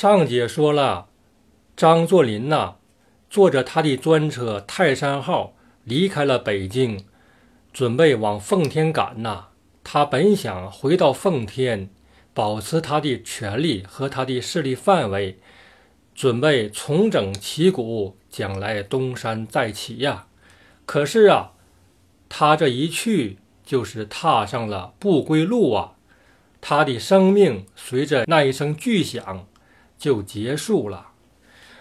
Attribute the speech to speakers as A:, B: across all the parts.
A: 上节说了，张作霖呐，坐着他的专车泰山号离开了北京，准备往奉天赶呐。他本想回到奉天，保持他的权力和他的势力范围，准备重整旗鼓，将来东山再起呀。可是啊，他这一去就是踏上了不归路啊。他的生命随着那一声巨响就结束了。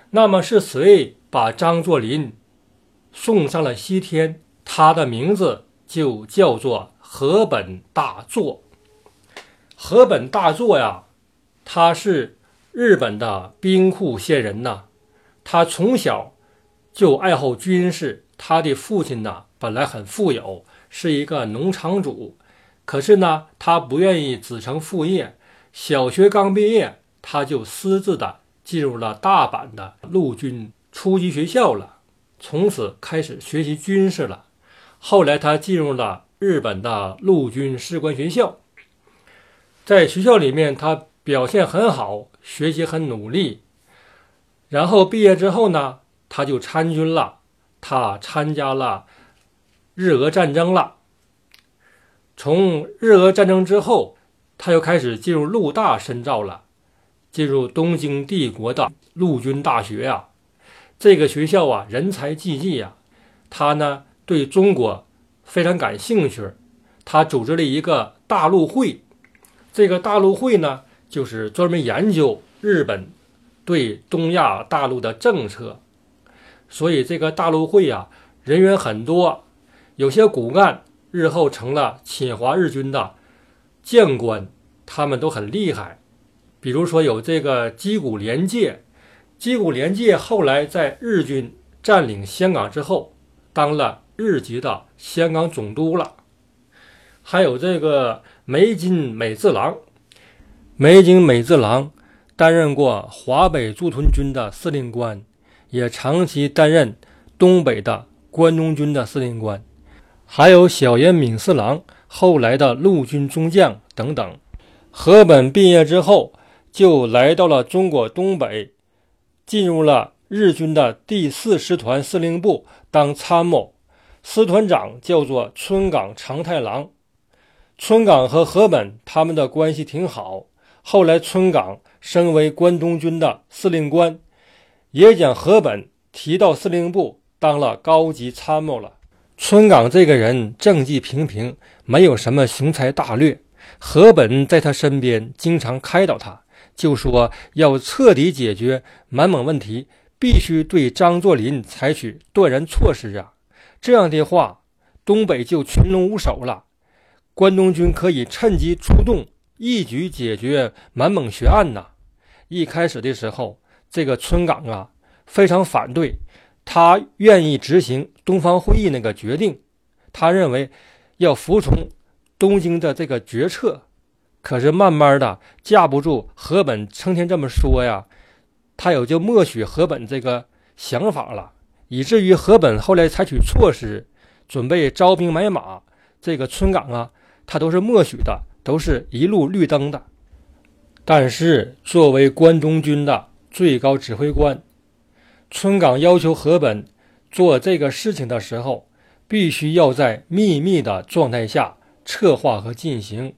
A: 那么是谁把张作霖送上了西天？他的名字就叫做河本大作。河本大作呀，他是日本的兵库县人呐。他从小就爱好军事。他的父亲呢，本来很富有，是一个农场主。可是呢，他不愿意子承父业。小学刚毕业，他就私自的进入了大阪的陆军初级学校了，从此开始学习军事了。后来，他进入了日本的陆军士官学校，在学校里面，他表现很好，学习很努力。然后毕业之后呢，他就参军了，他参加了日俄战争了。从日俄战争之后，他又开始进入陆大深造了，进入东京帝国的陆军大学呀。这个学校啊，人才济济呀。他呢，对中国非常感兴趣，他组织了一个大陆会。这个大陆会呢，就是专门研究日本对东亚大陆的政策。所以这个大陆会呀，人员很多，有些骨干。日后成了侵华日军的将官，他们都很厉害。比如说有这个矶谷廉介，矶谷廉介后来在日军占领香港之后，当了日籍的香港总督了。还有这个梅津美治郎，梅津美治郎担任过华北驻屯军的司令官，也长期担任东北的关东军的司令官。还有小野敏四郎，后来的陆军中将等等。河本毕业之后，就来到了中国东北，进入了日军的第四师团司令部当参谋，师团长叫做村冈长太郎。村冈和河本他们的关系挺好，后来村冈升为关东军的司令官，也将河本提到司令部当了高级参谋了。村冈这个人政绩平平，没有什么雄才大略。河本在他身边经常开导他，就说要彻底解决满蒙问题，必须对张作霖采取断然措施啊！这样的话，东北就群龙无首了，关东军可以趁机出动，一举解决满蒙悬案呐！一开始的时候，这个村冈啊非常反对。他愿意执行东方会议那个决定，他认为要服从东京的这个决策。可是慢慢的架不住河本成天这么说呀，他也就默许河本这个想法了，以至于河本后来采取措施，准备招兵买马，这个村岗啊，他都是默许的，都是一路绿灯的。但是作为关东军的最高指挥官。村冈要求河本做这个事情的时候，必须要在秘密的状态下策划和进行，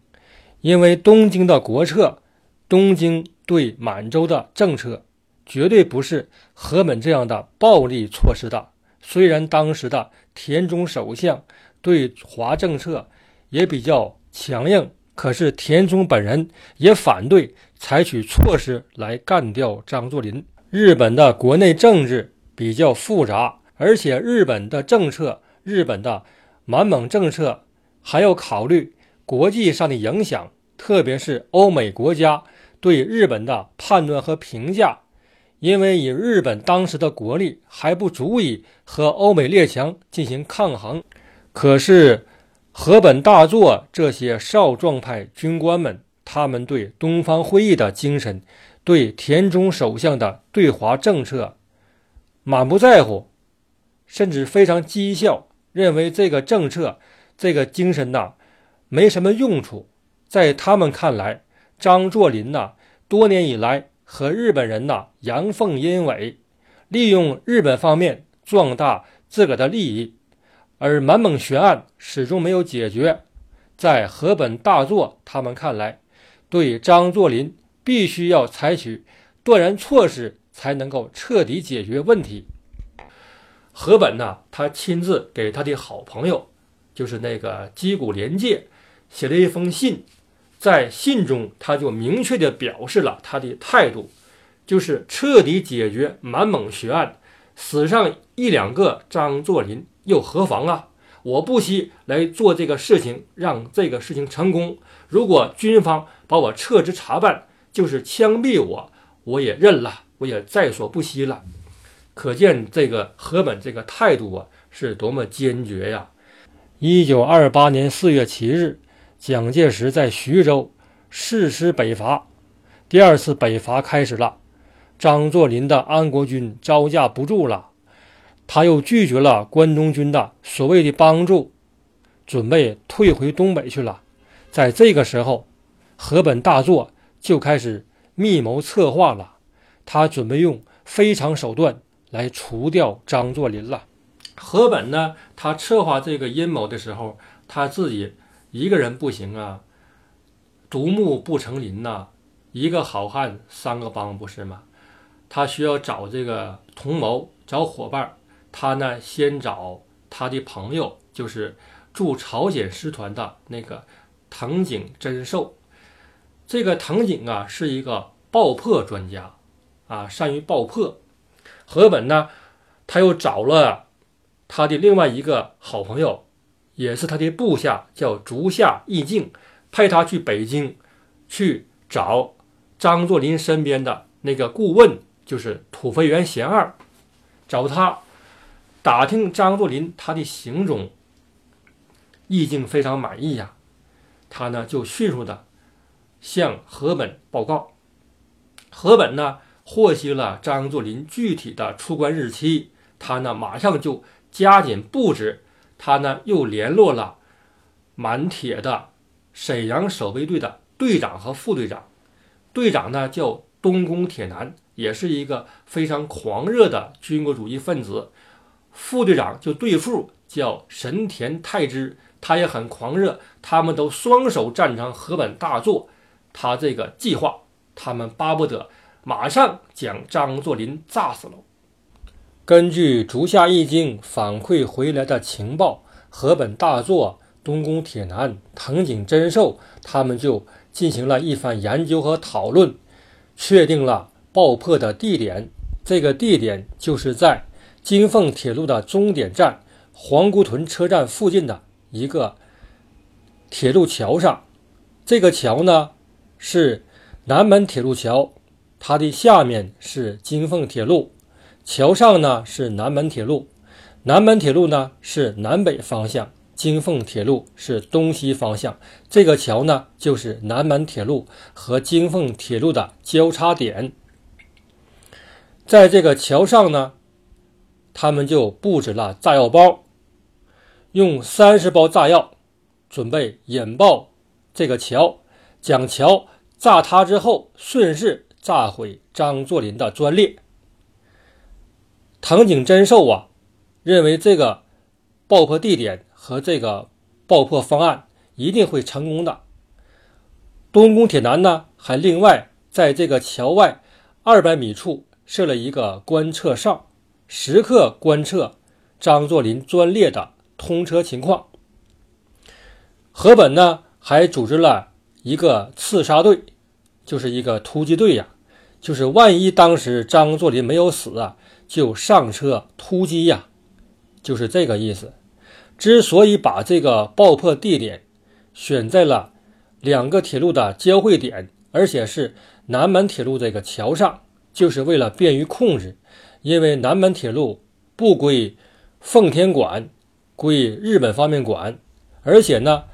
A: 因为东京的国策，东京对满洲的政策，绝对不是河本这样的暴力措施的。虽然当时的田中首相对华政策也比较强硬，可是田中本人也反对采取措施来干掉张作霖。日本的国内政治比较复杂，而且日本的政策、日本的满蒙政策还要考虑国际上的影响，特别是欧美国家对日本的判断和评价。因为以日本当时的国力还不足以和欧美列强进行抗衡。可是河本大作这些少壮派军官们，他们对东方会议的精神。对田中首相的对华政策满不在乎，甚至非常讥笑，认为这个政策、这个精神呐没什么用处。在他们看来，张作霖呐多年以来和日本人呐阳奉阴违，利用日本方面壮大自个的利益，而满蒙悬案始终没有解决。在河本大作他们看来，对张作霖必须要采取断然措施，才能够彻底解决问题。河本呢，他亲自给他的好朋友，就是那个矶谷廉介，写了一封信。在信中，他就明确地表示了他的态度，就是彻底解决满蒙悬案，死上一两个张作霖又何妨啊？我不惜来做这个事情，让这个事情成功。如果军方把我撤职查办，就是枪毙我，我也认了，我也在所不惜了。可见这个河本这个态度啊，是多么坚决呀！一九二八年四月七日。蒋介石在徐州誓师北伐，第二次北伐开始了。张作霖的安国军招架不住了，他又拒绝了关东军的所谓的帮助，准备退回东北去了。在这个时候，河本大作就开始密谋策划了，他准备用非常手段来除掉张作霖了。河本呢，他策划这个阴谋的时候，他自己。一个人不行啊，独木不成林呐。一个好汉三个帮，不是吗？他需要找这个同谋，找伙伴。他呢，先找他的朋友，就是驻朝鲜师团的那个藤井真寿。这个藤井啊，是一个爆破专家啊，善于爆破。河本呢，他又找了他的另外一个好朋友。也是他的部下，叫竹下义敬，派他去北京，去找张作霖身边的那个顾问，就是土肥原贤二，找他打听张作霖他的行踪。义敬非常满意呀，他呢就迅速的向河本报告。河本呢获悉了张作霖具体的出关日期，他呢马上就加紧布置。他呢又联络了满铁的沈阳守备队的队长和副队长，队长呢叫东宫铁男，也是一个非常狂热的军国主义分子。副队长就队副叫神田太之，他也很狂热。他们都双手赞成河本大作他这个计划，他们巴不得马上将张作霖炸死了。根据竹下义经反馈回来的情报，河本大作、东宫铁男、藤井真寿他们就进行了一番研究和讨论，确定了爆破的地点。这个地点就是在京凤铁路的终点站皇姑屯车站附近的一个铁路桥上。这个桥呢是南门铁路桥，它的下面是京凤铁路。桥上呢是南门铁路，南门铁路呢是南北方向，京凤铁路是东西方向。这个桥呢就是南门铁路和京凤铁路的交叉点。在这个桥上呢，他们就布置了炸药包，用三十包炸药准备引爆这个桥，将桥炸塌之后，顺势炸毁张作霖的专列。藤井真寿啊，认为这个爆破地点和这个爆破方案一定会成功的。东宫铁男呢，还另外在这个桥外二百米处设了一个观测哨，时刻观测张作霖专列的通车情况。河本呢，还组织了一个刺杀队，就是一个突击队呀，就是万一当时张作霖没有死啊。就上车突击呀，就是这个意思。之所以把这个爆破地点选在了两个铁路的交汇点，而且是南门铁路这个桥上，就是为了便于控制。因为南门铁路不归奉天管，归日本方面管，而且呢，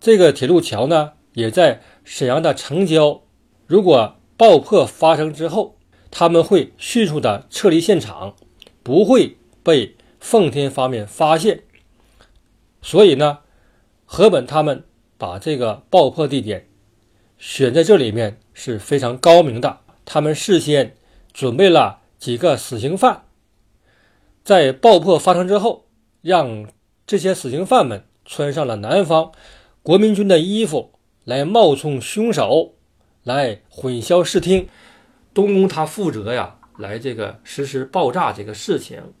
A: 这个铁路桥呢也在沈阳的城郊。如果爆破发生之后，他们会迅速的撤离现场，不会被奉天方面发现。所以呢，河本他们把这个爆破地点选在这里面是非常高明的。他们事先准备了几个死刑犯，在爆破发生之后，让这些死刑犯们穿上了南方国民军的衣服，来冒充凶手，来混淆视听。东宫他负责呀，来这个实施爆炸这个事情，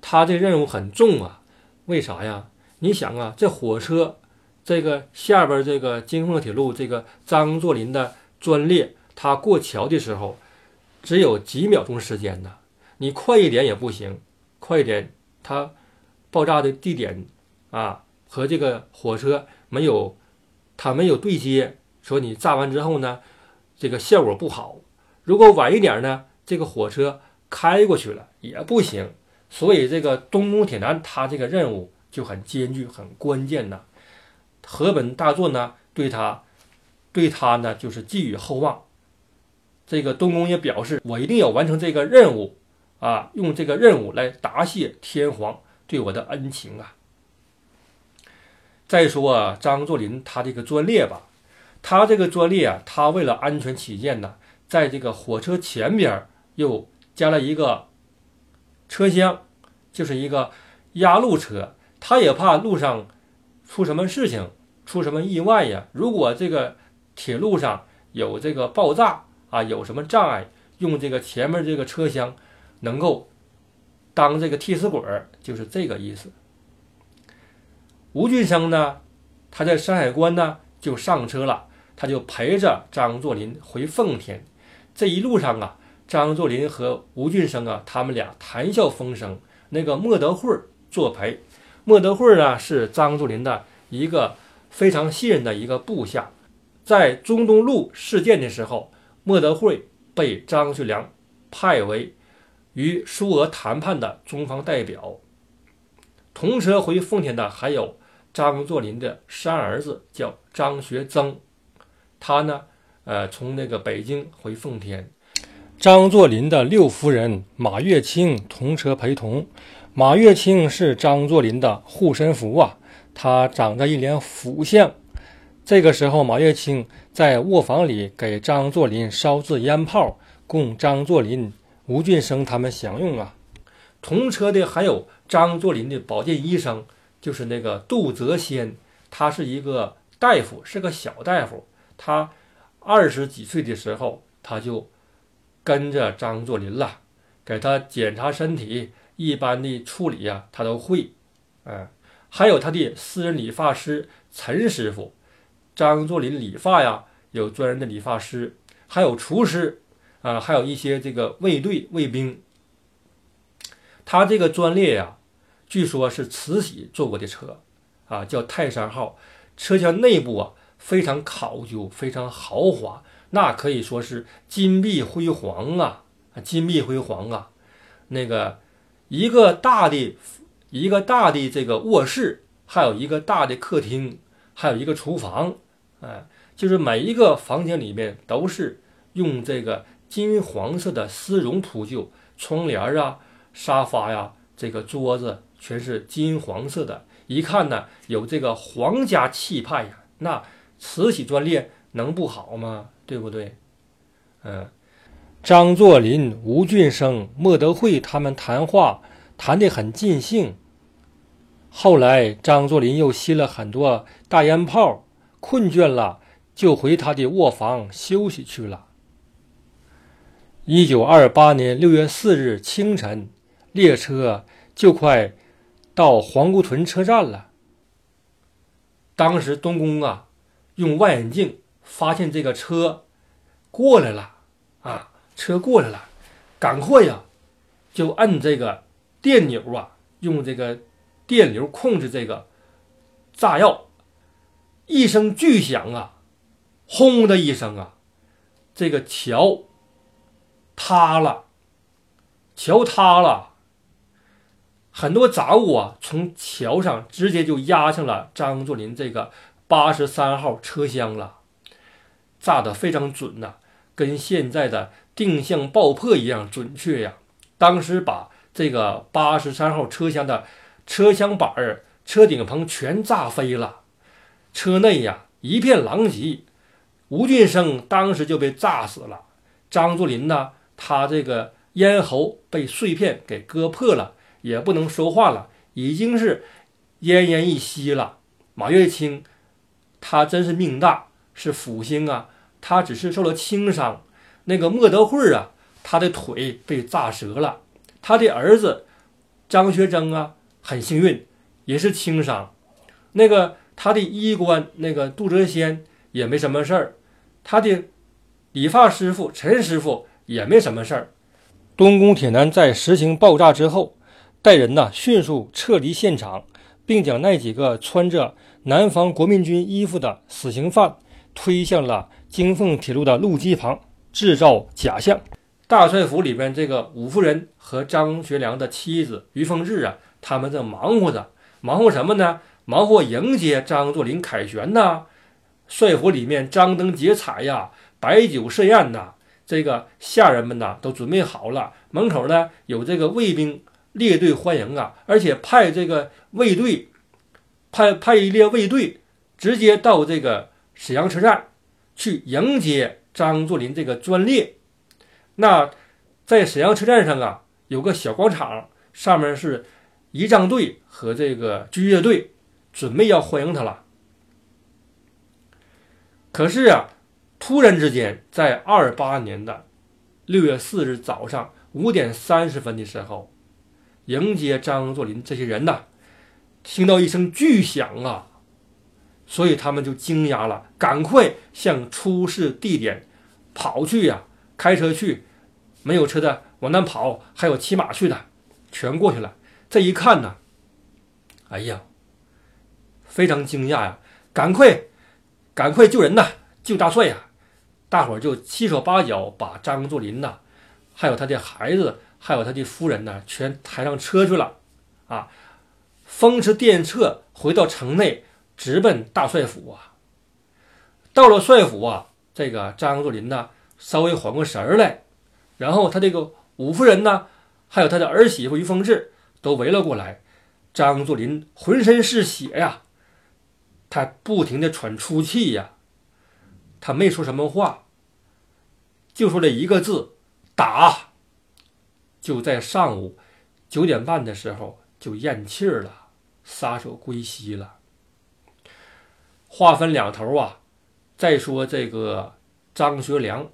A: 他这任务很重啊。为啥呀？你想啊，这火车这个下边这个京凤铁路这个张作霖的专列，他过桥的时候只有几秒钟时间呢。你快一点也不行，快一点，它爆炸的地点啊和这个火车没有，它没有对接，说你炸完之后呢，这个效果不好。如果晚一点呢，这个火车开过去了也不行。所以这个东宫铁男他这个任务就很艰巨、很关键呐。河本大作呢对他，对他呢就是寄予厚望。这个东宫也表示，我一定要完成这个任务啊，用这个任务来答谢天皇对我的恩情啊。再说张作霖他这个专列吧，他这个专列啊，他为了安全起见呢，在这个火车前边又加了一个。车厢就是一个压路车，他也怕路上出什么事情，出什么意外呀。如果这个铁路上有这个爆炸啊，有什么障碍，用这个前面这个车厢能够当这个替死鬼儿，就是这个意思。吴俊生呢，他在山海关呢就上车了，他就陪着张作霖回奉天。这一路上啊。张作霖和吴俊生啊，他们俩谈笑风生。那个莫德惠作陪，莫德惠呢是张作霖的一个非常信任的一个部下。在中东路事件的时候，莫德惠被张学良派为与苏俄谈判的中方代表。同车回奉天的还有张作霖的三儿子，叫张学曾。他呢，呃，从那个北京回奉天。张作霖的六夫人马月清同车陪同。马月清是张作霖的护身符啊，他长着一脸腐相。这个时候，马月清在卧房里给张作霖烧制烟炮，供张作霖、吴俊生他们享用啊。同车的还有张作霖的保健医生，就是那个杜泽先，他是一个大夫，是个小大夫。他二十几岁的时候，他就。跟着张作霖了，给他检查身体，一般的处理呀，他都会。嗯，还有他的私人理发师陈师傅，张作霖理发呀，有专人的理发师，还有厨师啊，还有一些这个卫队卫兵。他这个专列呀，据说是慈禧坐过的车啊，叫泰山号，车厢内部啊非常考究，非常豪华。那可以说是金碧辉煌啊，金碧辉煌啊！那个一个大的一个大的这个卧室，还有一个大的客厅，还有一个厨房，哎，就是每一个房间里面都是用这个金黄色的丝绒铺就，窗帘啊、沙发呀、这个桌子全是金黄色的，一看呢有这个皇家气派呀。那慈禧专列能不好吗？对不对？嗯，张作霖、吴俊生、莫德惠他们谈话谈得很尽兴。后来，张作霖又吸了很多大烟泡，困倦了，就回他的卧房休息去了。一九二八年六月四日清晨，列车就快到皇姑屯车站了。当时，东宫啊，用望远镜。发现这个车过来了啊，车过来了，赶快呀，就按这个电钮啊，用这个电流控制这个炸药。一声巨响啊，轰的一声啊，这个桥塌了，桥塌了，很多杂物啊从桥上直接就压上了张作霖这个八十三号车厢了。炸得非常准呐，跟现在的定向爆破一样准确呀！当时把这个八十三号车厢的车厢板儿、车顶棚全炸飞了，车内呀一片狼藉。吴俊生当时就被炸死了，张作霖呢，他这个咽喉被碎片给割破了，也不能说话了，已经是奄奄一息了。马月清，他真是命大，是福星啊，他只是受了轻伤。那个莫德惠啊，他的腿被炸折了。他的儿子张学征啊，很幸运，也是轻伤。那个他的医官那个杜泽先也没什么事儿，他的理发师傅陈师傅也没什么事儿。东宫铁男在实行爆炸之后，带人呢迅速撤离现场，并将那几个穿着南方国民军衣服的死刑犯推向了京凤铁路的路基旁，制造假象。大帅府里边，这个武夫人和张学良的妻子于凤至啊，他们正忙活着，忙活什么呢？忙活迎接张作霖凯旋呐。帅府里面张灯结彩呀，摆酒设宴呐。这个下人们呐都准备好了，门口呢有这个卫兵列队欢迎啊，而且派这个卫队。派派一列卫队，直接到这个沈阳车站去迎接张作霖这个专列。那在沈阳车站上啊，有个小广场，上面是仪仗队和这个军乐队，准备要欢迎他了。可是啊，突然之间，在二八年的六月四日早上五点三十分的时候，迎接张作霖这些人呐。听到一声巨响啊，所以他们就惊讶了，赶快向出事地点跑去呀，开车去，没有车的往南跑，还有骑马去的，全过去了。这一看呢，哎呀，非常惊讶呀，赶快，赶快救人呐，救大帅呀！大伙儿就七手八脚把张作霖呐，还有他的孩子，还有他的夫人呢，全抬上车去了，啊。风驰电掣回到城内，直奔大帅府啊！到了帅府啊，这个张作霖呢，稍微缓过神儿来，然后他这个五夫人呢，还有他的儿媳妇于凤至都围了过来。张作霖浑身是血呀，他不停的喘粗气呀，他没说什么话，就说了一个字：打。就在上午九点半的时候。就咽气儿了，撒手归西了。话分两头啊，再说这个张学良，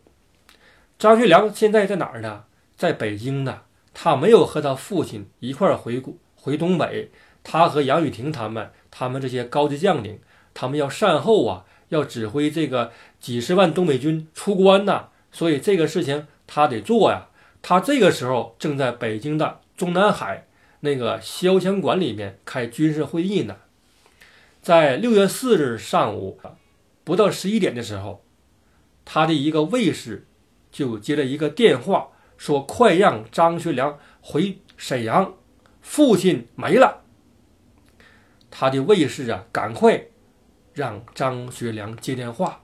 A: 张学良现在在哪儿呢？在北京呢。他没有和他父亲一块儿回回东北，他和杨雨婷他们，他们这些高级将领，他们要善后啊，要指挥这个几十万东北军出关呐。所以这个事情他得做呀。他这个时候正在北京的中南海。那个潇湘馆里面开军事会议呢，在六月四日上午不到十一点的时候，他的一个卫士就接了一个电话，说快让张学良回沈阳，父亲没了。他的卫士啊，赶快让张学良接电话。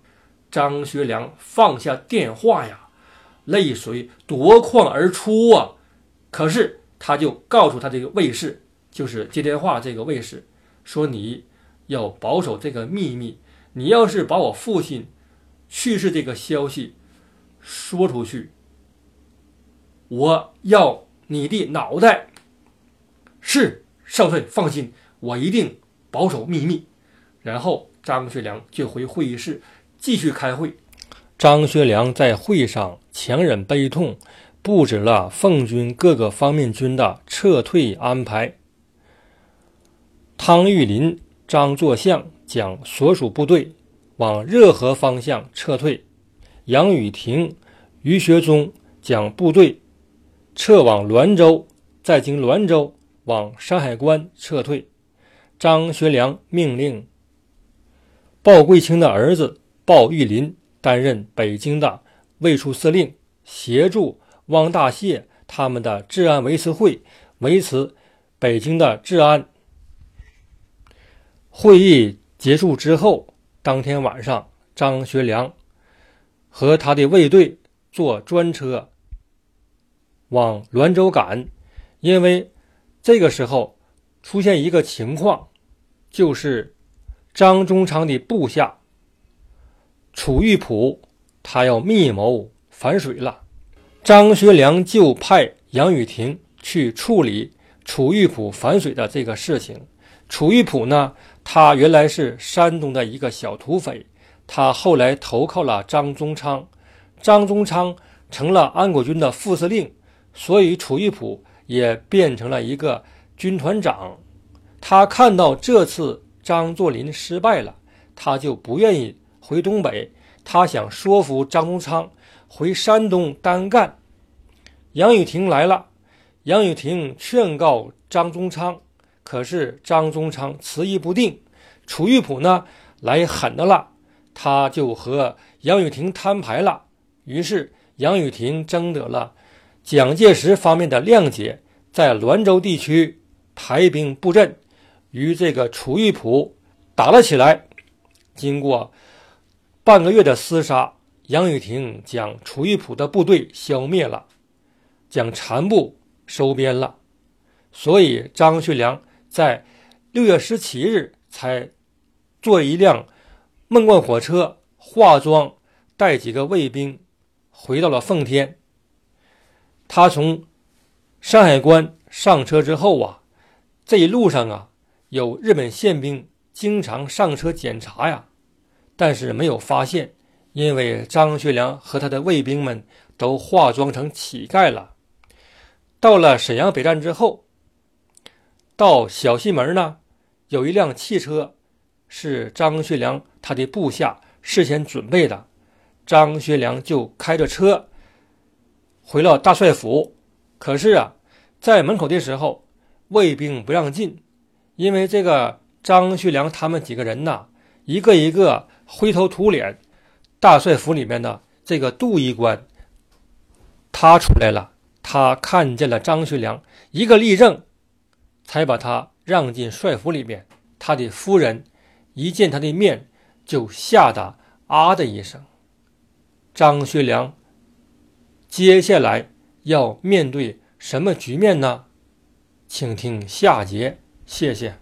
A: 张学良放下电话呀，泪水夺眶而出啊，可是。他就告诉他这个卫士，就是接电话这个卫士，说你要保守这个秘密。你要是把我父亲去世这个消息说出去，我要你的脑袋。是少帅放心，我一定保守秘密。然后张学良就回会议室继续开会。张学良在会上强忍悲痛。布置了奉军各个方面军的撤退安排。汤玉麟、张作相将所属部队往热河方向撤退，杨雨婷、于学忠将部队撤往滦州，再经滦州往山海关撤退。张学良命令鲍贵卿的儿子鲍玉麟担任北京的卫戍司令，协助。汪大燮他们的治安维持会维持北京的治安。会议结束之后，当天晚上，张学良和他的卫队坐专车往滦州赶，因为这个时候出现一个情况，就是张宗昌的部下楚玉璞，他要密谋。反水了。张学良就派杨雨婷去处理楚玉璞反水的这个事情。楚玉璞呢，他原来是山东的一个小土匪，他后来投靠了张宗昌，张宗昌成了安国军的副司令，所以楚玉璞也变成了一个军团长。他看到这次张作霖失败了，他就不愿意回东北，他想说服张宗昌回山东单干。杨雨婷来了，杨雨婷劝告张宗昌，可是张宗昌迟疑不定。楚玉璞呢来狠的了，他就和杨雨婷摊牌了。于是杨雨婷征得了蒋介石方面的谅解，在滦州地区排兵布阵。与这个楚玉璞打了起来，经过半个月的厮杀，杨雨婷将楚玉璞的部队消灭了，将残部收编了。所以张学良在六月十七日才坐一辆闷罐火车，化妆带几个卫兵回到了奉天。他从山海关上车之后啊，这一路上啊。有日本宪兵经常上车检查呀，但是没有发现，因为张学良和他的卫兵们都化妆成乞丐了。到了沈阳北站之后，到小西门呢，有一辆汽车是张学良他的部下事先准备的，张学良就开着车回了大帅府。可是啊，在门口的时候，卫兵不让进。因为这个张学良他们几个人呐，一个一个灰头土脸。大帅府里面的这个杜衣官，他出来了，他看见了张学良，一个立正，才把他让进帅府里面。他的夫人一见他的面，就吓得啊的一声。张学良接下来要面对什么局面呢？请听下节。谢谢。